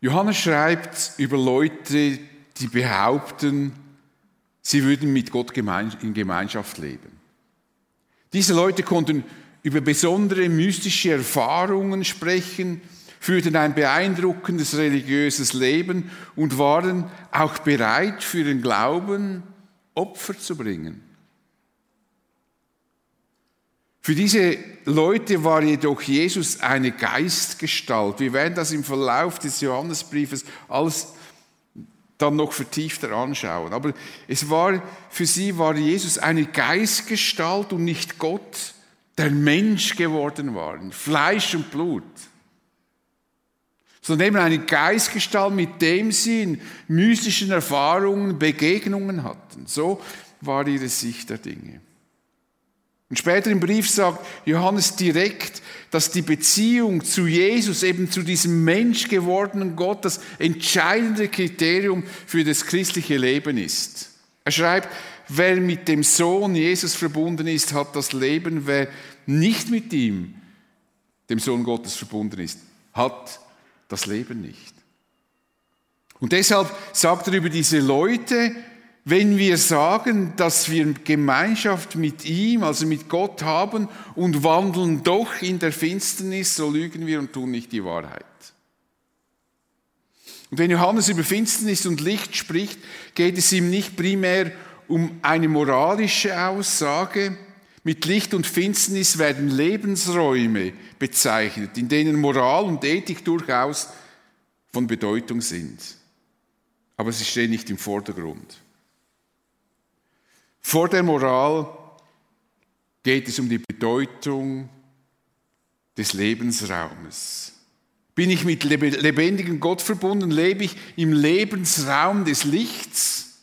Johannes schreibt über Leute, die behaupten, sie würden mit Gott in Gemeinschaft leben. Diese Leute konnten über besondere mystische Erfahrungen sprechen, führten ein beeindruckendes religiöses Leben und waren auch bereit, für den Glauben Opfer zu bringen. Für diese Leute war jedoch Jesus eine Geistgestalt. Wir werden das im Verlauf des Johannesbriefes alles dann noch vertiefter anschauen. Aber es war, für sie war Jesus eine Geistgestalt und nicht Gott, der Mensch geworden war, Fleisch und Blut. Sondern eben eine Geistgestalt, mit dem sie in mystischen Erfahrungen Begegnungen hatten. So war ihre Sicht der Dinge. Und später im Brief sagt Johannes direkt, dass die Beziehung zu Jesus, eben zu diesem Mensch gewordenen Gott, das entscheidende Kriterium für das christliche Leben ist. Er schreibt, wer mit dem Sohn Jesus verbunden ist, hat das Leben. Wer nicht mit ihm, dem Sohn Gottes, verbunden ist, hat das Leben nicht. Und deshalb sagt er über diese Leute, wenn wir sagen, dass wir Gemeinschaft mit ihm, also mit Gott haben und wandeln doch in der Finsternis, so lügen wir und tun nicht die Wahrheit. Und wenn Johannes über Finsternis und Licht spricht, geht es ihm nicht primär um eine moralische Aussage. Mit Licht und Finsternis werden Lebensräume bezeichnet, in denen Moral und Ethik durchaus von Bedeutung sind. Aber sie stehen nicht im Vordergrund. Vor der Moral geht es um die Bedeutung des Lebensraumes. Bin ich mit lebendigem Gott verbunden? Lebe ich im Lebensraum des Lichts?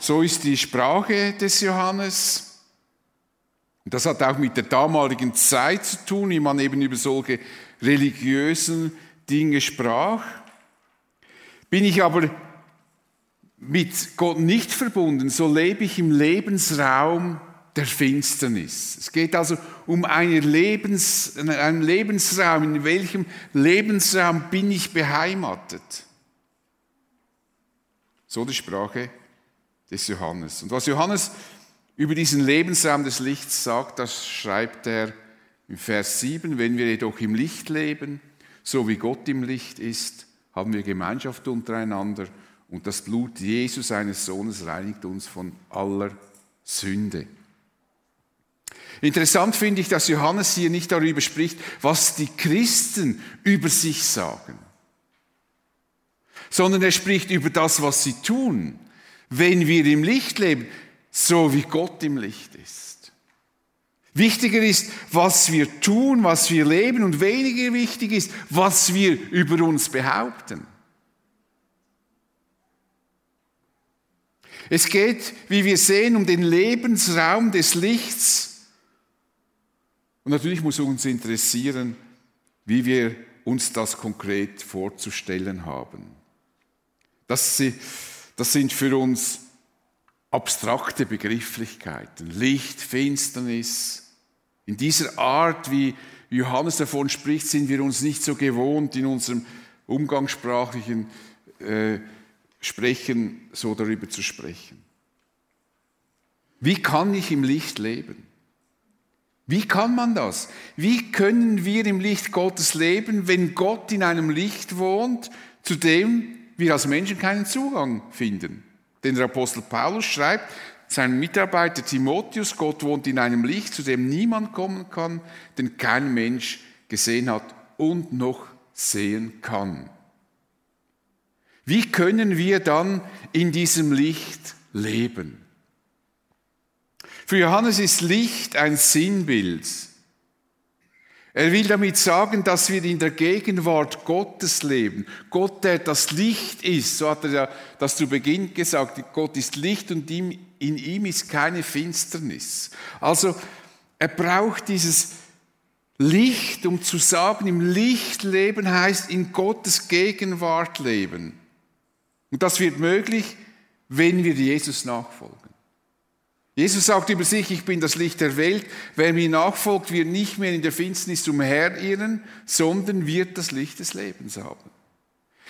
So ist die Sprache des Johannes. Das hat auch mit der damaligen Zeit zu tun, wie man eben über solche religiösen Dinge sprach. Bin ich aber mit Gott nicht verbunden, so lebe ich im Lebensraum der Finsternis. Es geht also um Lebens, einen Lebensraum. In welchem Lebensraum bin ich beheimatet? So die Sprache des Johannes. Und was Johannes über diesen Lebensraum des Lichts sagt, das schreibt er im Vers 7. Wenn wir jedoch im Licht leben, so wie Gott im Licht ist, haben wir Gemeinschaft untereinander und das Blut Jesus, seines Sohnes, reinigt uns von aller Sünde. Interessant finde ich, dass Johannes hier nicht darüber spricht, was die Christen über sich sagen, sondern er spricht über das, was sie tun, wenn wir im Licht leben, so wie Gott im Licht ist. Wichtiger ist, was wir tun, was wir leben und weniger wichtig ist, was wir über uns behaupten. Es geht, wie wir sehen, um den Lebensraum des Lichts. Und natürlich muss uns interessieren, wie wir uns das konkret vorzustellen haben. Das, sind für uns abstrakte Begrifflichkeiten. Licht, Finsternis. In dieser Art, wie Johannes davon spricht, sind wir uns nicht so gewohnt in unserem umgangssprachlichen äh, sprechen, so darüber zu sprechen. Wie kann ich im Licht leben? Wie kann man das? Wie können wir im Licht Gottes leben, wenn Gott in einem Licht wohnt, zu dem wir als Menschen keinen Zugang finden? Denn der Apostel Paulus schreibt seinem Mitarbeiter Timotheus, Gott wohnt in einem Licht, zu dem niemand kommen kann, den kein Mensch gesehen hat und noch sehen kann. Wie können wir dann in diesem Licht leben? Für Johannes ist Licht ein Sinnbild. Er will damit sagen, dass wir in der Gegenwart Gottes leben. Gott, der das Licht ist, so hat er ja das zu Beginn gesagt, Gott ist Licht und in ihm ist keine Finsternis. Also er braucht dieses Licht, um zu sagen, im Licht leben heißt in Gottes Gegenwart leben. Und das wird möglich, wenn wir Jesus nachfolgen. Jesus sagt über sich, ich bin das Licht der Welt. Wer mir nachfolgt, wird nicht mehr in der Finsternis umherirren, sondern wird das Licht des Lebens haben.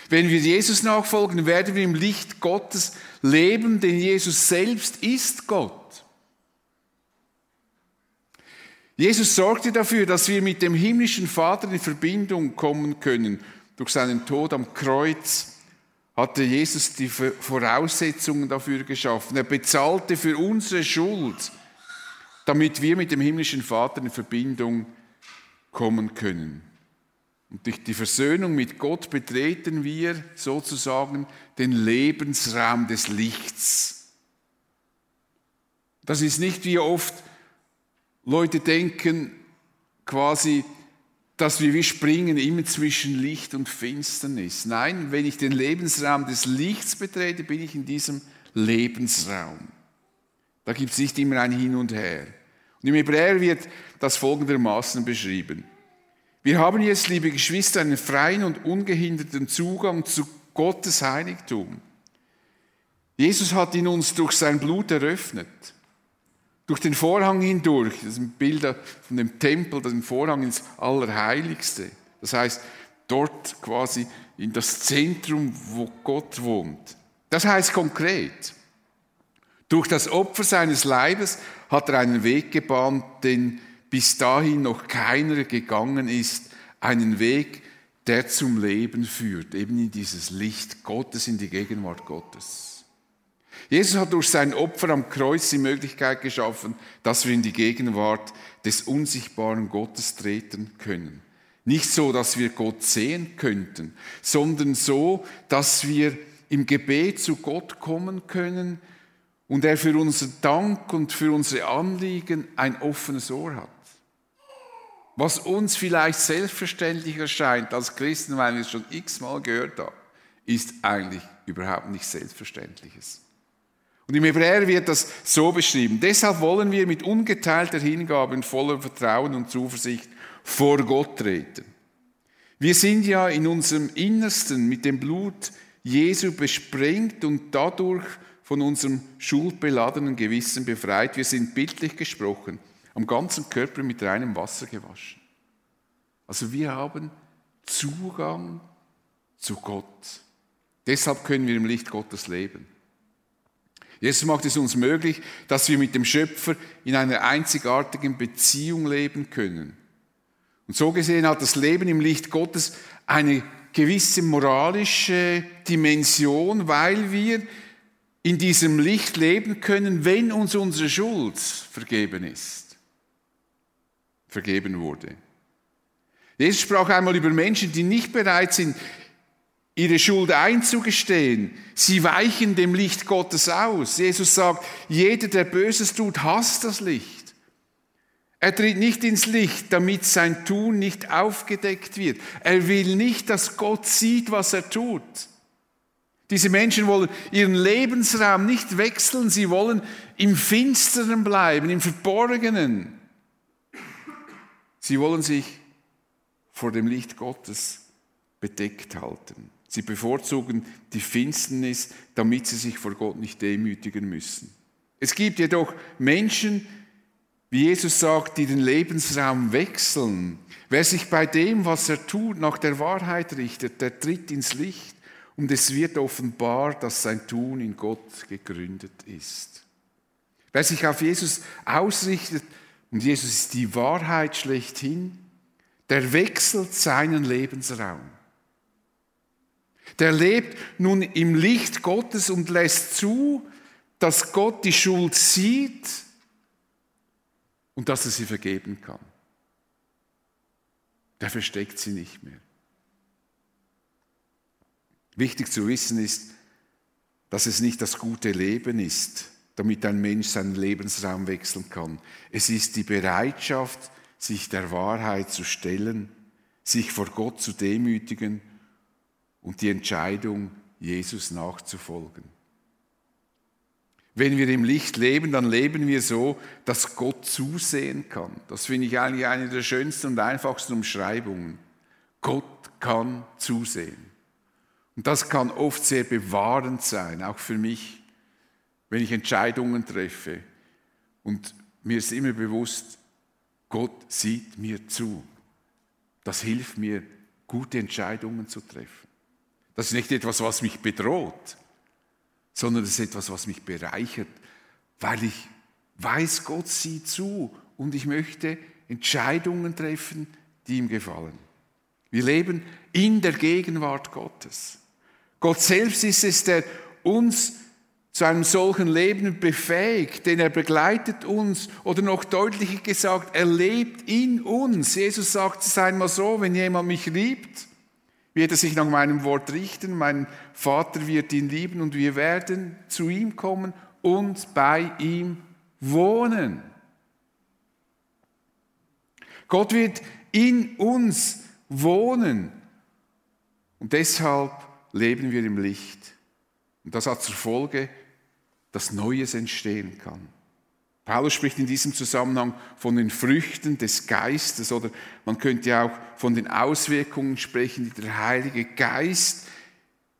Wenn wir Jesus nachfolgen, werden wir im Licht Gottes leben, denn Jesus selbst ist Gott. Jesus sorgte dafür, dass wir mit dem himmlischen Vater in Verbindung kommen können. Durch seinen Tod am Kreuz hatte Jesus die Voraussetzungen dafür geschaffen. Er bezahlte für unsere Schuld, damit wir mit dem himmlischen Vater in Verbindung kommen können. Und durch die Versöhnung mit Gott betreten wir sozusagen den Lebensraum des Lichts. Das ist nicht wie oft Leute denken, quasi, dass wir wie springen immer zwischen Licht und Finsternis. Nein, wenn ich den Lebensraum des Lichts betrete, bin ich in diesem Lebensraum. Da gibt es nicht immer ein Hin und Her. Und im Hebräer wird das folgendermaßen beschrieben. Wir haben jetzt, liebe Geschwister, einen freien und ungehinderten Zugang zu Gottes Heiligtum. Jesus hat ihn uns durch sein Blut eröffnet. Durch den Vorhang hindurch, das sind Bilder von dem Tempel, den Vorhang ins Allerheiligste. Das heißt, dort quasi in das Zentrum, wo Gott wohnt. Das heißt konkret, durch das Opfer seines Leibes hat er einen Weg gebahnt, den bis dahin noch keiner gegangen ist, einen Weg, der zum Leben führt, eben in dieses Licht Gottes, in die Gegenwart Gottes. Jesus hat durch sein Opfer am Kreuz die Möglichkeit geschaffen, dass wir in die Gegenwart des unsichtbaren Gottes treten können. Nicht so, dass wir Gott sehen könnten, sondern so, dass wir im Gebet zu Gott kommen können und er für unseren Dank und für unsere Anliegen ein offenes Ohr hat. Was uns vielleicht selbstverständlich erscheint als Christen, weil wir es schon x-mal gehört haben, ist eigentlich überhaupt nicht Selbstverständliches. Und im Hebräer wird das so beschrieben. Deshalb wollen wir mit ungeteilter Hingabe und voller Vertrauen und Zuversicht vor Gott treten. Wir sind ja in unserem Innersten mit dem Blut Jesu besprengt und dadurch von unserem schuldbeladenen Gewissen befreit. Wir sind bildlich gesprochen am ganzen Körper mit reinem Wasser gewaschen. Also wir haben Zugang zu Gott. Deshalb können wir im Licht Gottes leben. Jesus macht es uns möglich, dass wir mit dem Schöpfer in einer einzigartigen Beziehung leben können. Und so gesehen hat das Leben im Licht Gottes eine gewisse moralische Dimension, weil wir in diesem Licht leben können, wenn uns unsere Schuld vergeben ist vergeben wurde. Jesus sprach einmal über Menschen, die nicht bereit sind, ihre Schuld einzugestehen. Sie weichen dem Licht Gottes aus. Jesus sagt, jeder, der Böses tut, hasst das Licht. Er tritt nicht ins Licht, damit sein Tun nicht aufgedeckt wird. Er will nicht, dass Gott sieht, was er tut. Diese Menschen wollen ihren Lebensraum nicht wechseln, sie wollen im Finsteren bleiben, im Verborgenen. Sie wollen sich vor dem Licht Gottes bedeckt halten. Sie bevorzugen die Finsternis, damit sie sich vor Gott nicht demütigen müssen. Es gibt jedoch Menschen, wie Jesus sagt, die den Lebensraum wechseln. Wer sich bei dem, was er tut, nach der Wahrheit richtet, der tritt ins Licht und es wird offenbar, dass sein Tun in Gott gegründet ist. Wer sich auf Jesus ausrichtet, und Jesus ist die Wahrheit schlechthin, der wechselt seinen Lebensraum. Der lebt nun im Licht Gottes und lässt zu, dass Gott die Schuld sieht und dass er sie vergeben kann. Der versteckt sie nicht mehr. Wichtig zu wissen ist, dass es nicht das gute Leben ist, damit ein Mensch seinen Lebensraum wechseln kann. Es ist die Bereitschaft, sich der Wahrheit zu stellen, sich vor Gott zu demütigen und die Entscheidung, Jesus nachzufolgen. Wenn wir im Licht leben, dann leben wir so, dass Gott zusehen kann. Das finde ich eigentlich eine der schönsten und einfachsten Umschreibungen. Gott kann zusehen. Und das kann oft sehr bewahrend sein, auch für mich wenn ich Entscheidungen treffe, Und mir ist immer bewusst, Gott sieht mir zu. Das hilft mir, gute Entscheidungen zu treffen. Das ist nicht etwas, was mich bedroht, sondern das ist etwas, was mich bereichert, weil ich weiß, Gott sieht zu und ich möchte Entscheidungen treffen, die ihm gefallen. Wir leben in der Gegenwart Gottes. Gott selbst ist es, der uns zu einem solchen Leben befähigt, denn er begleitet uns oder noch deutlicher gesagt, er lebt in uns. Jesus sagt es einmal so, wenn jemand mich liebt, wird er sich nach meinem Wort richten, mein Vater wird ihn lieben und wir werden zu ihm kommen und bei ihm wohnen. Gott wird in uns wohnen und deshalb leben wir im Licht. Und das hat zur Folge, dass Neues entstehen kann. Paulus spricht in diesem Zusammenhang von den Früchten des Geistes oder man könnte auch von den Auswirkungen sprechen, die der Heilige Geist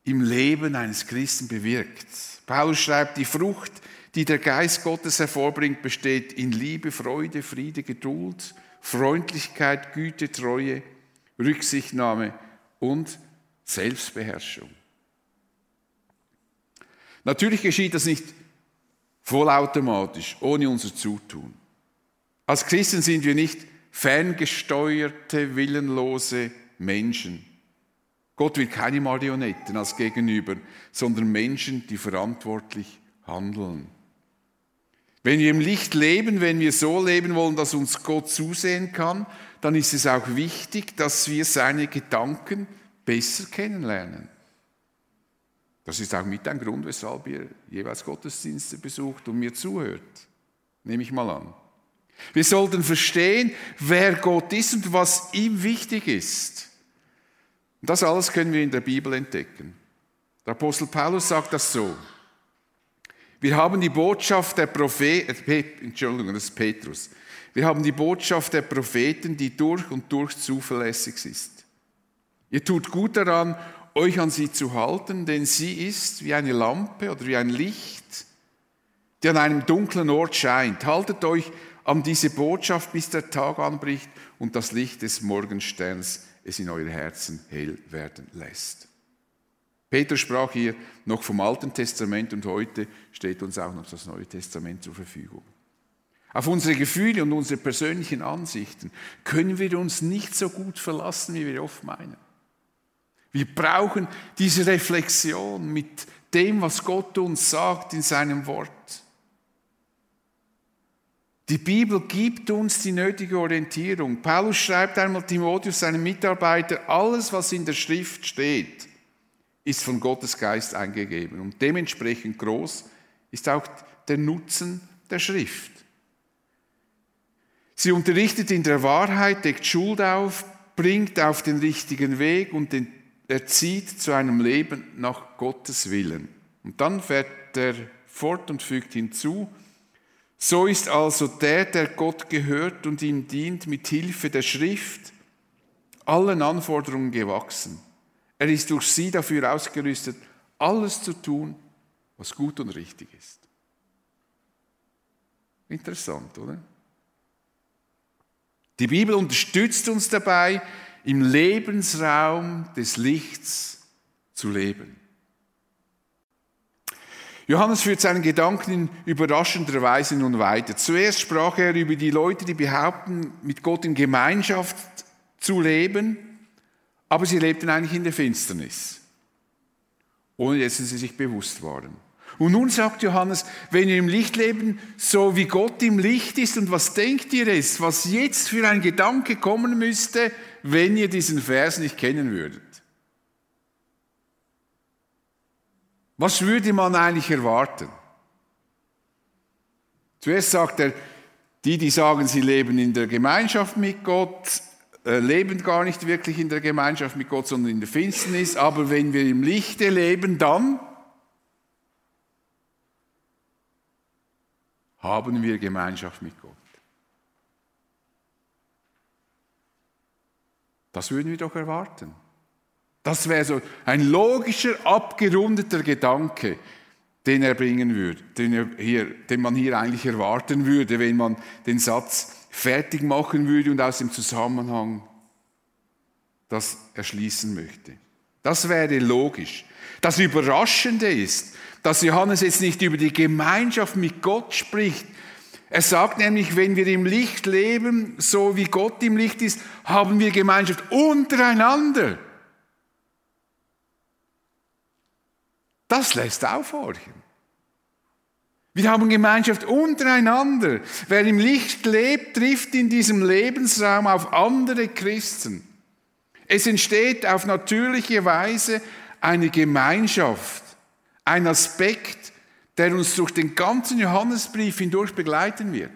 im Leben eines Christen bewirkt. Paulus schreibt, die Frucht, die der Geist Gottes hervorbringt, besteht in Liebe, Freude, Friede, Geduld, Freundlichkeit, Güte, Treue, Rücksichtnahme und Selbstbeherrschung. Natürlich geschieht das nicht vollautomatisch, ohne unser Zutun. Als Christen sind wir nicht ferngesteuerte, willenlose Menschen. Gott will keine Marionetten als Gegenüber, sondern Menschen, die verantwortlich handeln. Wenn wir im Licht leben, wenn wir so leben wollen, dass uns Gott zusehen kann, dann ist es auch wichtig, dass wir seine Gedanken besser kennenlernen. Das ist auch mit ein Grund, weshalb ihr jeweils Gottesdienste besucht und mir zuhört. Nehme ich mal an. Wir sollten verstehen, wer Gott ist und was ihm wichtig ist. Und das alles können wir in der Bibel entdecken. Der Apostel Paulus sagt das so. Wir haben die Botschaft der Propheten, äh, Entschuldigung, das ist Petrus. Wir haben die Botschaft der Propheten, die durch und durch zuverlässig ist. Ihr tut gut daran, euch an sie zu halten, denn sie ist wie eine Lampe oder wie ein Licht, die an einem dunklen Ort scheint. Haltet euch an diese Botschaft, bis der Tag anbricht und das Licht des Morgensterns es in euer Herzen hell werden lässt. Peter sprach hier noch vom Alten Testament und heute steht uns auch noch das Neue Testament zur Verfügung. Auf unsere Gefühle und unsere persönlichen Ansichten können wir uns nicht so gut verlassen, wie wir oft meinen. Wir brauchen diese Reflexion mit dem, was Gott uns sagt in seinem Wort. Die Bibel gibt uns die nötige Orientierung. Paulus schreibt einmal Timotheus, seinem Mitarbeiter, alles, was in der Schrift steht, ist von Gottes Geist eingegeben. Und dementsprechend groß ist auch der Nutzen der Schrift. Sie unterrichtet in der Wahrheit, deckt Schuld auf, bringt auf den richtigen Weg und den erzieht zu einem Leben nach Gottes Willen. Und dann fährt er fort und fügt hinzu, so ist also der, der Gott gehört und ihm dient, mit Hilfe der Schrift allen Anforderungen gewachsen. Er ist durch sie dafür ausgerüstet, alles zu tun, was gut und richtig ist. Interessant, oder? Die Bibel unterstützt uns dabei, im Lebensraum des Lichts zu leben. Johannes führt seinen Gedanken in überraschender Weise nun weiter. Zuerst sprach er über die Leute, die behaupten, mit Gott in Gemeinschaft zu leben, aber sie lebten eigentlich in der Finsternis, ohne dass sie sich bewusst waren. Und nun sagt Johannes, wenn ihr im Licht leben, so wie Gott im Licht ist, und was denkt ihr es, was jetzt für ein Gedanke kommen müsste, wenn ihr diesen Vers nicht kennen würdet? Was würde man eigentlich erwarten? Zuerst sagt er, die, die sagen, sie leben in der Gemeinschaft mit Gott, äh, leben gar nicht wirklich in der Gemeinschaft mit Gott, sondern in der Finsternis. Aber wenn wir im Lichte leben, dann haben wir Gemeinschaft mit Gott. Das würden wir doch erwarten. Das wäre so ein logischer, abgerundeter Gedanke. den er bringen würde, den, er hier, den man hier eigentlich erwarten würde, wenn man den Satz fertig machen würde und aus dem Zusammenhang das erschließen möchte. Das wäre logisch. Das Überraschende ist, dass Johannes jetzt nicht über die Gemeinschaft mit Gott spricht. Er sagt nämlich, wenn wir im Licht leben, so wie Gott im Licht ist, haben wir Gemeinschaft untereinander. Das lässt aufhorchen. Wir haben Gemeinschaft untereinander. Wer im Licht lebt, trifft in diesem Lebensraum auf andere Christen. Es entsteht auf natürliche Weise eine Gemeinschaft, ein Aspekt, der uns durch den ganzen Johannesbrief hindurch begleiten wird.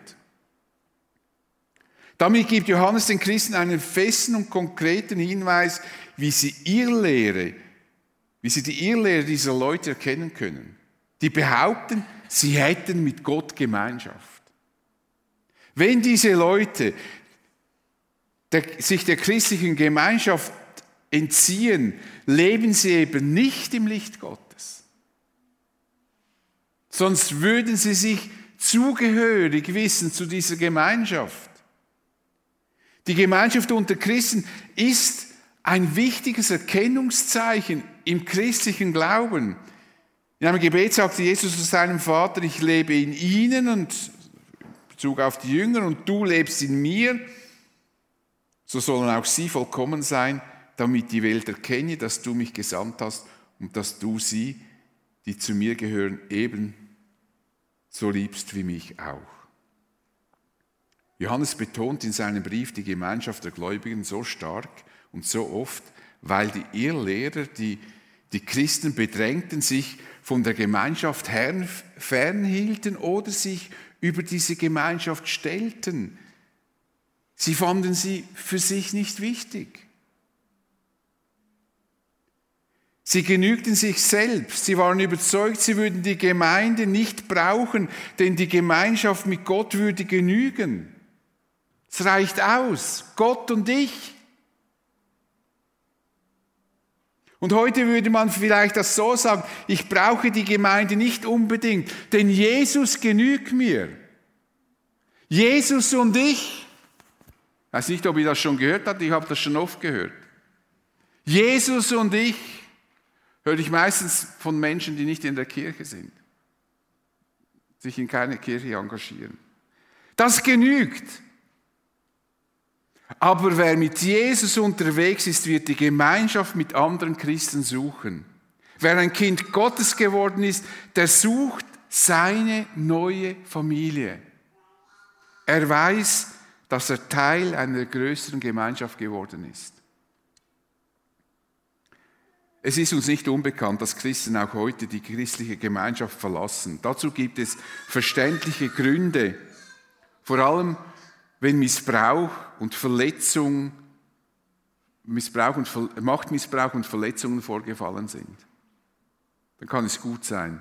Damit gibt Johannes den Christen einen festen und konkreten Hinweis, wie sie Irrlehre, wie sie die Irrlehre dieser Leute erkennen können. Die behaupten, sie hätten mit Gott Gemeinschaft. Wenn diese Leute der, sich der christlichen Gemeinschaft entziehen, leben sie eben nicht im Licht Gottes. Sonst würden sie sich zugehörig wissen zu dieser Gemeinschaft. Die Gemeinschaft unter Christen ist ein wichtiges Erkennungszeichen im christlichen Glauben. In einem Gebet sagte Jesus zu seinem Vater, ich lebe in ihnen und in Bezug auf die Jünger und du lebst in mir, so sollen auch sie vollkommen sein, damit die Welt erkenne, dass du mich gesandt hast und dass du sie, die zu mir gehören, eben so liebst wie mich auch. Johannes betont in seinem Brief die Gemeinschaft der Gläubigen so stark und so oft, weil die Irrlehrer, die die Christen bedrängten, sich von der Gemeinschaft fernhielten oder sich über diese Gemeinschaft stellten. Sie fanden sie für sich nicht wichtig. Sie genügten sich selbst. Sie waren überzeugt, sie würden die Gemeinde nicht brauchen, denn die Gemeinschaft mit Gott würde genügen. Es reicht aus, Gott und ich. Und heute würde man vielleicht das so sagen, ich brauche die Gemeinde nicht unbedingt, denn Jesus genügt mir. Jesus und ich. Ich weiß nicht, ob ihr das schon gehört habt, ich habe das schon oft gehört. Jesus und ich höre ich meistens von Menschen, die nicht in der Kirche sind, sich in keine Kirche engagieren. Das genügt. Aber wer mit Jesus unterwegs ist, wird die Gemeinschaft mit anderen Christen suchen. Wer ein Kind Gottes geworden ist, der sucht seine neue Familie. Er weiß, dass er Teil einer größeren Gemeinschaft geworden ist. Es ist uns nicht unbekannt, dass Christen auch heute die christliche Gemeinschaft verlassen. Dazu gibt es verständliche Gründe. Vor allem wenn Missbrauch und Verletzung, Missbrauch und, Machtmissbrauch und Verletzungen vorgefallen sind, dann kann es gut sein,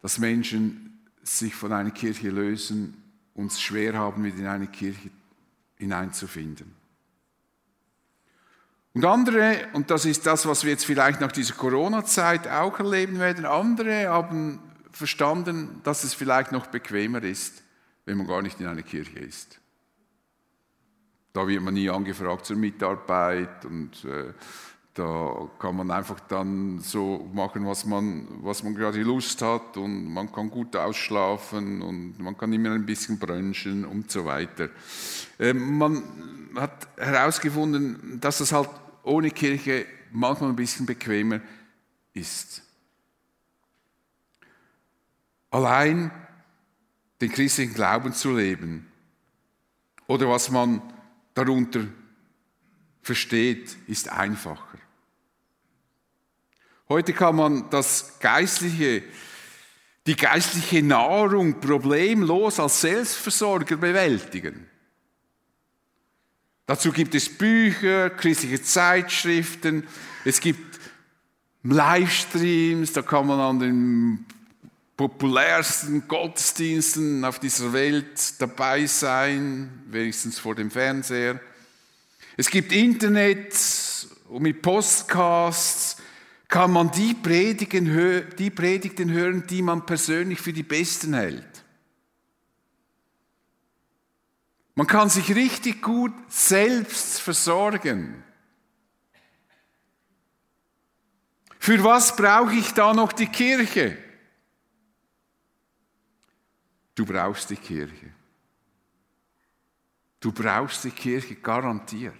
dass Menschen sich von einer Kirche lösen und es schwer haben, wieder in eine Kirche hineinzufinden. Und andere, und das ist das, was wir jetzt vielleicht nach dieser Corona-Zeit auch erleben werden, andere haben verstanden, dass es vielleicht noch bequemer ist, wenn man gar nicht in einer Kirche ist. Da wird man nie angefragt zur Mitarbeit und äh, da kann man einfach dann so machen, was man, was man gerade Lust hat und man kann gut ausschlafen und man kann immer ein bisschen brunchen und so weiter. Äh, man hat herausgefunden, dass das halt ohne Kirche manchmal ein bisschen bequemer ist. Allein den christlichen Glauben zu leben oder was man darunter versteht, ist einfacher. Heute kann man das geistliche, die geistliche Nahrung problemlos als Selbstversorger bewältigen. Dazu gibt es Bücher, christliche Zeitschriften, es gibt Livestreams, da kann man an den populärsten Gottesdiensten auf dieser Welt dabei sein, wenigstens vor dem Fernseher. Es gibt Internet und mit Podcasts kann man die Predigten, die Predigten hören, die man persönlich für die besten hält. Man kann sich richtig gut selbst versorgen. Für was brauche ich da noch die Kirche? Du brauchst die Kirche. Du brauchst die Kirche garantiert.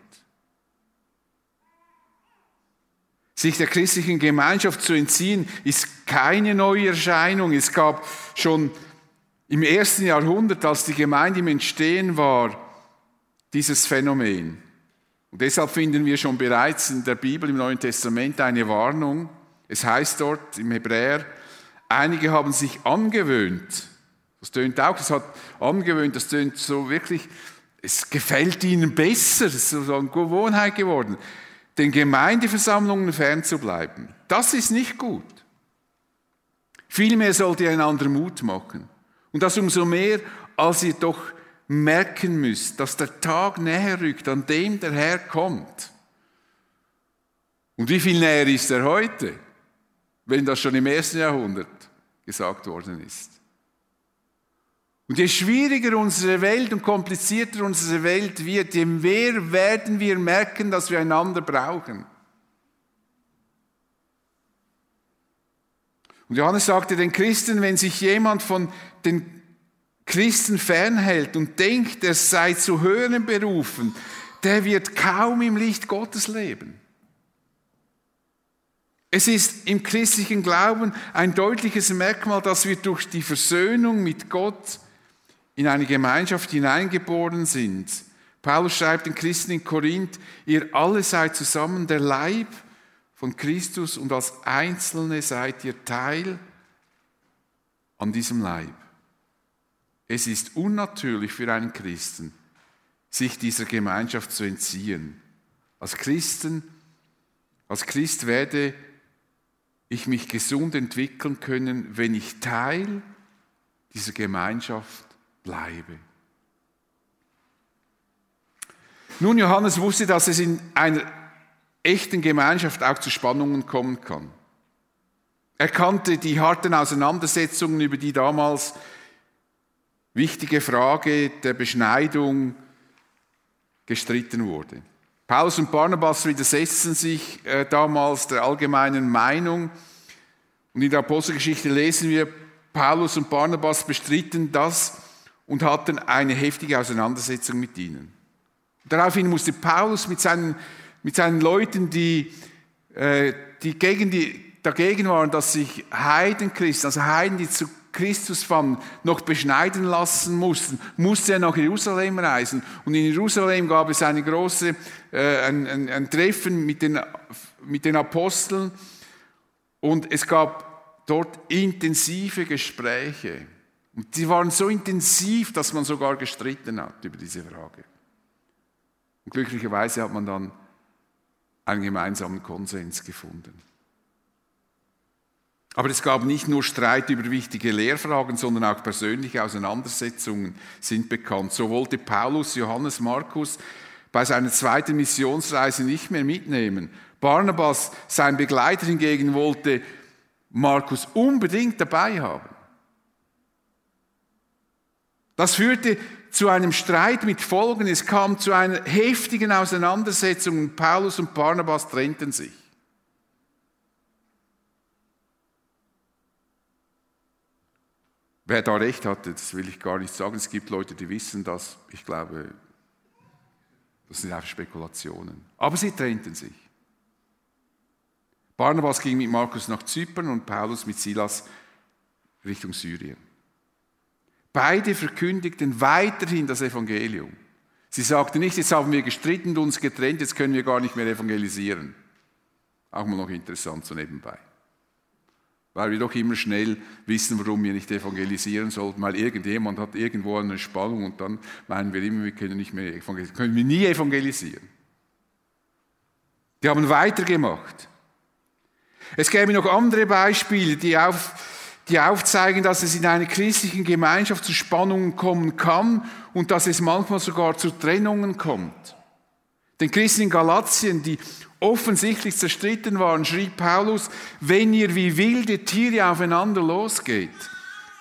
Sich der christlichen Gemeinschaft zu entziehen, ist keine neue Erscheinung. Es gab schon im ersten Jahrhundert, als die Gemeinde im Entstehen war, dieses Phänomen. Und deshalb finden wir schon bereits in der Bibel im Neuen Testament eine Warnung. Es heißt dort im Hebräer, einige haben sich angewöhnt. Das tönt auch, es hat angewöhnt, das tönt so wirklich, es gefällt ihnen besser, es ist so eine Gewohnheit geworden den Gemeindeversammlungen fernzubleiben. Das ist nicht gut. Vielmehr sollt ihr einander Mut machen. Und das umso mehr, als ihr doch merken müsst, dass der Tag näher rückt, an dem der Herr kommt. Und wie viel näher ist er heute, wenn das schon im ersten Jahrhundert gesagt worden ist? Und je schwieriger unsere Welt und komplizierter unsere Welt wird, je mehr werden wir merken, dass wir einander brauchen. Und Johannes sagte den Christen, wenn sich jemand von den Christen fernhält und denkt, er sei zu hören berufen, der wird kaum im Licht Gottes leben. Es ist im christlichen Glauben ein deutliches Merkmal, dass wir durch die Versöhnung mit Gott in eine Gemeinschaft hineingeboren sind. Paulus schreibt den Christen in Korinth, ihr alle seid zusammen der Leib von Christus und als Einzelne seid ihr Teil an diesem Leib. Es ist unnatürlich für einen Christen, sich dieser Gemeinschaft zu entziehen. Als Christen, als Christ werde ich mich gesund entwickeln können, wenn ich Teil dieser Gemeinschaft bleibe. Nun, Johannes wusste, dass es in einer echten Gemeinschaft auch zu Spannungen kommen kann. Er kannte die harten Auseinandersetzungen über die damals wichtige Frage der Beschneidung gestritten wurde. Paulus und Barnabas widersetzten sich äh, damals der allgemeinen Meinung. Und in der Apostelgeschichte lesen wir, Paulus und Barnabas bestritten das, und hatten eine heftige Auseinandersetzung mit ihnen. Daraufhin musste Paulus mit seinen, mit seinen Leuten, die, äh, die, gegen die dagegen waren, dass sich Heidenchristen, also Heiden, die zu Christus fanden, noch beschneiden lassen mussten, musste er nach Jerusalem reisen. Und in Jerusalem gab es eine große, äh, ein, ein, ein Treffen mit den, mit den Aposteln und es gab dort intensive Gespräche. Und sie waren so intensiv, dass man sogar gestritten hat über diese Frage. Und glücklicherweise hat man dann einen gemeinsamen Konsens gefunden. Aber es gab nicht nur Streit über wichtige Lehrfragen, sondern auch persönliche Auseinandersetzungen sind bekannt. So wollte Paulus Johannes Markus bei seiner zweiten Missionsreise nicht mehr mitnehmen. Barnabas, sein Begleiter hingegen, wollte Markus unbedingt dabei haben. Das führte zu einem Streit mit Folgen. Es kam zu einer heftigen Auseinandersetzung. Paulus und Barnabas trennten sich. Wer da recht hatte, das will ich gar nicht sagen. Es gibt Leute, die wissen das. Ich glaube, das sind einfach Spekulationen. Aber sie trennten sich. Barnabas ging mit Markus nach Zypern und Paulus mit Silas Richtung Syrien. Beide verkündigten weiterhin das Evangelium. Sie sagten nicht, jetzt haben wir gestritten und uns getrennt, jetzt können wir gar nicht mehr evangelisieren. Auch mal noch interessant so nebenbei. Weil wir doch immer schnell wissen, warum wir nicht evangelisieren sollten, weil irgendjemand hat irgendwo eine Spannung und dann meinen wir immer, wir können nicht mehr evangelisieren. Können wir nie evangelisieren. Die haben weitergemacht. Es gäbe noch andere Beispiele, die auf die aufzeigen, dass es in einer christlichen Gemeinschaft zu Spannungen kommen kann und dass es manchmal sogar zu Trennungen kommt. Den Christen in Galatien, die offensichtlich zerstritten waren, schrieb Paulus, wenn ihr wie wilde Tiere aufeinander losgeht,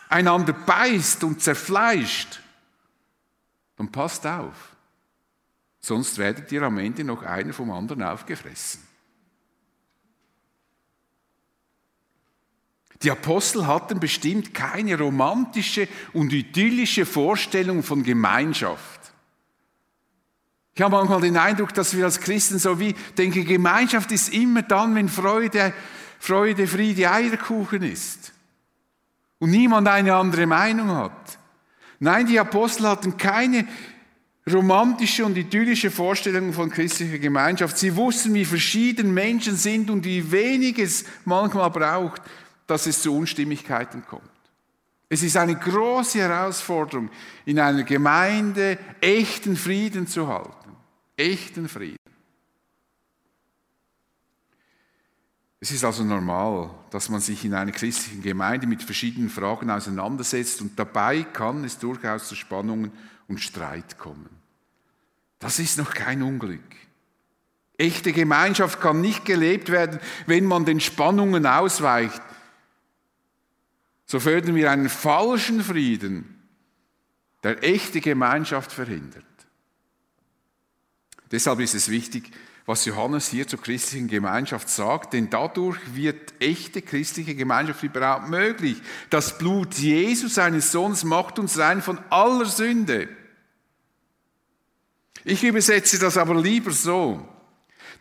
einander beißt und zerfleischt, dann passt auf, sonst werdet ihr am Ende noch einer vom anderen aufgefressen. Die Apostel hatten bestimmt keine romantische und idyllische Vorstellung von Gemeinschaft. Ich habe manchmal den Eindruck, dass wir als Christen so wie denken, Gemeinschaft ist immer dann, wenn Freude, Freude, Friede, Eierkuchen ist. Und niemand eine andere Meinung hat. Nein, die Apostel hatten keine romantische und idyllische Vorstellung von christlicher Gemeinschaft. Sie wussten, wie verschieden Menschen sind und wie wenig es manchmal braucht, dass es zu Unstimmigkeiten kommt. Es ist eine große Herausforderung, in einer Gemeinde echten Frieden zu halten. Echten Frieden. Es ist also normal, dass man sich in einer christlichen Gemeinde mit verschiedenen Fragen auseinandersetzt und dabei kann es durchaus zu Spannungen und Streit kommen. Das ist noch kein Unglück. Echte Gemeinschaft kann nicht gelebt werden, wenn man den Spannungen ausweicht, so fördern wir einen falschen Frieden, der echte Gemeinschaft verhindert. Deshalb ist es wichtig, was Johannes hier zur christlichen Gemeinschaft sagt, denn dadurch wird echte christliche Gemeinschaft überhaupt möglich. Das Blut Jesus, seines Sohnes, macht uns rein von aller Sünde. Ich übersetze das aber lieber so.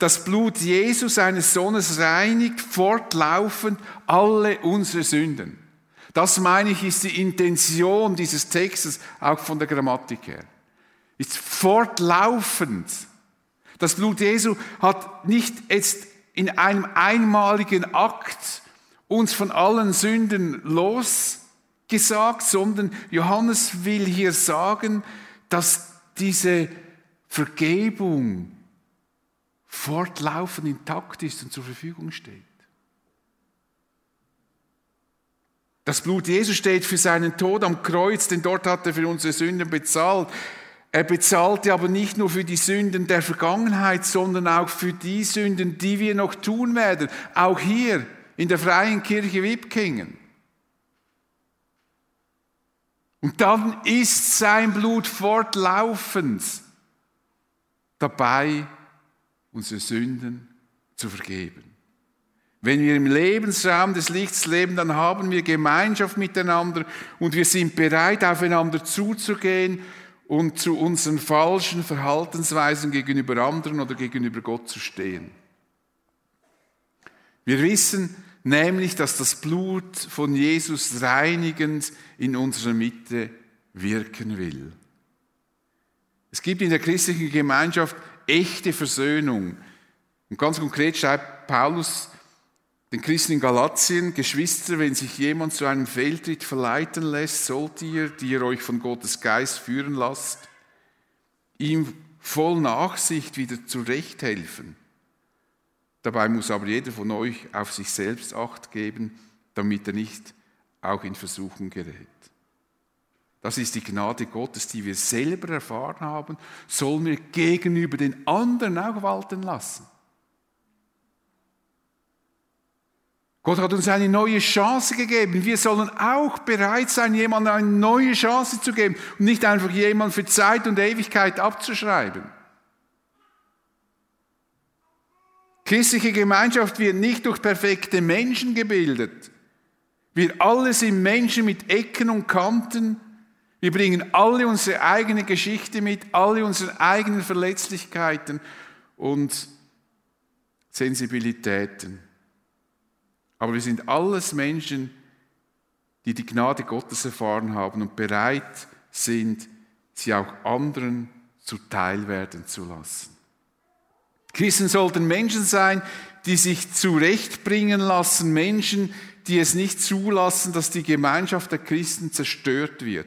Das Blut Jesus, seines Sohnes, reinigt fortlaufend alle unsere Sünden. Das meine ich, ist die Intention dieses Textes, auch von der Grammatik her. Ist fortlaufend. Das Blut Jesu hat nicht jetzt in einem einmaligen Akt uns von allen Sünden losgesagt, sondern Johannes will hier sagen, dass diese Vergebung fortlaufend intakt ist und zur Verfügung steht. Das Blut Jesu steht für seinen Tod am Kreuz, denn dort hat er für unsere Sünden bezahlt. Er bezahlte aber nicht nur für die Sünden der Vergangenheit, sondern auch für die Sünden, die wir noch tun werden. Auch hier in der Freien Kirche Wipkingen. Und dann ist sein Blut fortlaufend dabei, unsere Sünden zu vergeben. Wenn wir im Lebensraum des Lichts leben, dann haben wir Gemeinschaft miteinander und wir sind bereit, aufeinander zuzugehen und zu unseren falschen Verhaltensweisen gegenüber anderen oder gegenüber Gott zu stehen. Wir wissen nämlich, dass das Blut von Jesus reinigend in unserer Mitte wirken will. Es gibt in der christlichen Gemeinschaft echte Versöhnung. Und ganz konkret schreibt Paulus den Christen in Galatien, Geschwister, wenn sich jemand zu einem Fehltritt verleiten lässt, sollt ihr, die ihr euch von Gottes Geist führen lasst, ihm voll Nachsicht wieder zurechthelfen. Dabei muss aber jeder von euch auf sich selbst acht geben, damit er nicht auch in Versuchung gerät. Das ist die Gnade Gottes, die wir selber erfahren haben, sollen wir gegenüber den anderen auch walten lassen. Gott hat uns eine neue Chance gegeben. Wir sollen auch bereit sein, jemandem eine neue Chance zu geben und nicht einfach jemanden für Zeit und Ewigkeit abzuschreiben. Christliche Gemeinschaft wird nicht durch perfekte Menschen gebildet. Wir alle sind Menschen mit Ecken und Kanten. Wir bringen alle unsere eigene Geschichte mit, alle unsere eigenen Verletzlichkeiten und Sensibilitäten. Aber wir sind alles Menschen, die die Gnade Gottes erfahren haben und bereit sind, sie auch anderen zuteil werden zu lassen. Christen sollten Menschen sein, die sich zurechtbringen lassen, Menschen, die es nicht zulassen, dass die Gemeinschaft der Christen zerstört wird.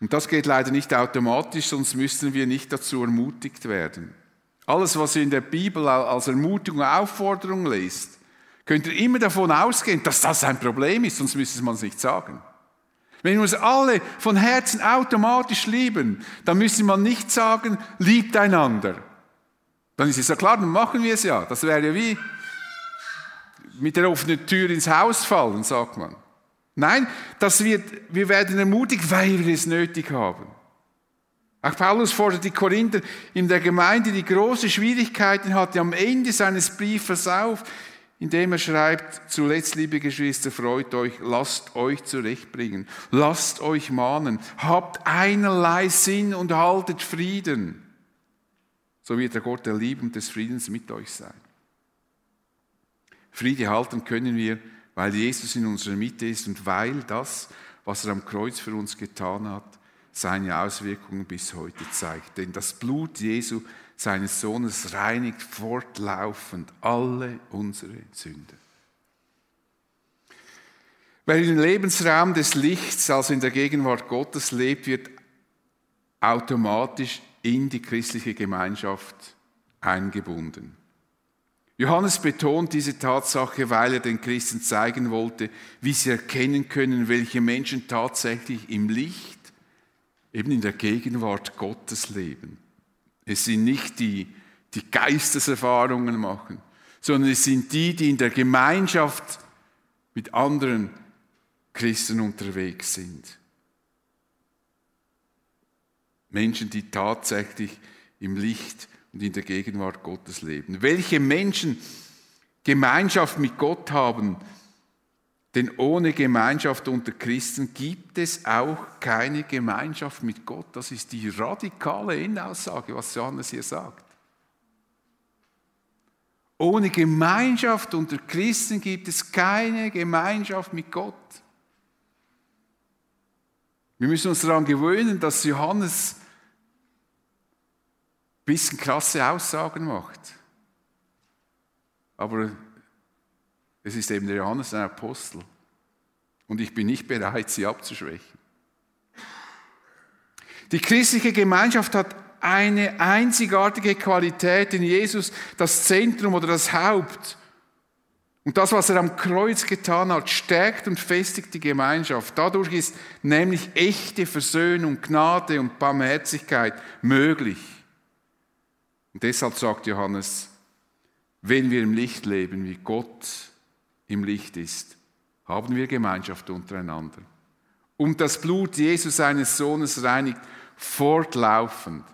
Und das geht leider nicht automatisch, sonst müssten wir nicht dazu ermutigt werden. Alles, was ihr in der Bibel als Ermutigung und Aufforderung lest, könnt ihr immer davon ausgehen, dass das ein Problem ist, sonst müsste man es nicht sagen. Wenn wir uns alle von Herzen automatisch lieben, dann müsste man nicht sagen, liebt einander. Dann ist es ja klar, dann machen wir es ja. Das wäre ja wie mit der offenen Tür ins Haus fallen, sagt man. Nein, das wird, wir werden ermutigt, weil wir es nötig haben. Auch Paulus fordert die Korinther in der Gemeinde, die große Schwierigkeiten hatte, am Ende seines Briefes auf, indem er schreibt, zuletzt, liebe Geschwister, freut euch, lasst euch zurechtbringen, lasst euch mahnen, habt einerlei Sinn und haltet Frieden. So wird der Gott der Liebe und des Friedens mit euch sein. Friede halten können wir, weil Jesus in unserer Mitte ist und weil das, was er am Kreuz für uns getan hat, seine Auswirkungen bis heute zeigt. Denn das Blut Jesu, seines Sohnes, reinigt fortlaufend alle unsere Sünden. Wer im Lebensraum des Lichts, also in der Gegenwart Gottes lebt, wird automatisch in die christliche Gemeinschaft eingebunden. Johannes betont diese Tatsache, weil er den Christen zeigen wollte, wie sie erkennen können, welche Menschen tatsächlich im Licht, eben in der Gegenwart Gottes leben. Es sind nicht die, die Geisteserfahrungen machen, sondern es sind die, die in der Gemeinschaft mit anderen Christen unterwegs sind. Menschen, die tatsächlich im Licht und in der Gegenwart Gottes leben. Welche Menschen Gemeinschaft mit Gott haben, denn ohne Gemeinschaft unter Christen gibt es auch keine Gemeinschaft mit Gott. Das ist die radikale Innaussage, was Johannes hier sagt. Ohne Gemeinschaft unter Christen gibt es keine Gemeinschaft mit Gott. Wir müssen uns daran gewöhnen, dass Johannes bisschen krasse Aussagen macht. Aber es ist eben der Johannes ein Apostel. Und ich bin nicht bereit, sie abzuschwächen. Die christliche Gemeinschaft hat eine einzigartige Qualität in Jesus, das Zentrum oder das Haupt. Und das, was er am Kreuz getan hat, stärkt und festigt die Gemeinschaft. Dadurch ist nämlich echte Versöhnung, Gnade und Barmherzigkeit möglich. Und deshalb sagt Johannes, wenn wir im Licht leben, wie Gott im Licht ist, haben wir Gemeinschaft untereinander. Und das Blut Jesus seines Sohnes reinigt fortlaufend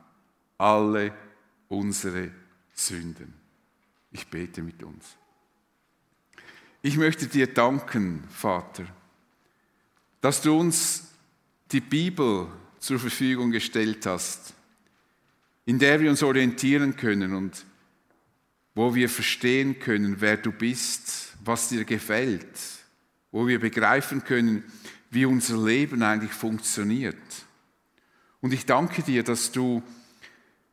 alle unsere Sünden. Ich bete mit uns. Ich möchte dir danken, Vater, dass du uns die Bibel zur Verfügung gestellt hast in der wir uns orientieren können und wo wir verstehen können, wer du bist, was dir gefällt, wo wir begreifen können, wie unser Leben eigentlich funktioniert. Und ich danke dir, dass du,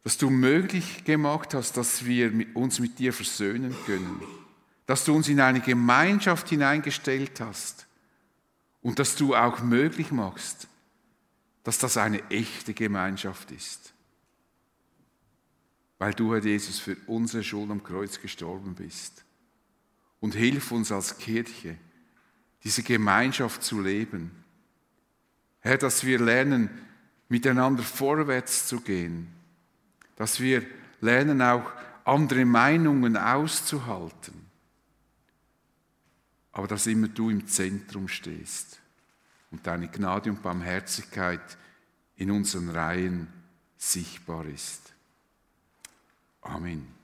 dass du möglich gemacht hast, dass wir uns mit dir versöhnen können, dass du uns in eine Gemeinschaft hineingestellt hast und dass du auch möglich machst, dass das eine echte Gemeinschaft ist weil du, Herr Jesus, für unsere Schuld am Kreuz gestorben bist. Und hilf uns als Kirche, diese Gemeinschaft zu leben. Herr, dass wir lernen, miteinander vorwärts zu gehen, dass wir lernen, auch andere Meinungen auszuhalten, aber dass immer du im Zentrum stehst und deine Gnade und Barmherzigkeit in unseren Reihen sichtbar ist. Amen.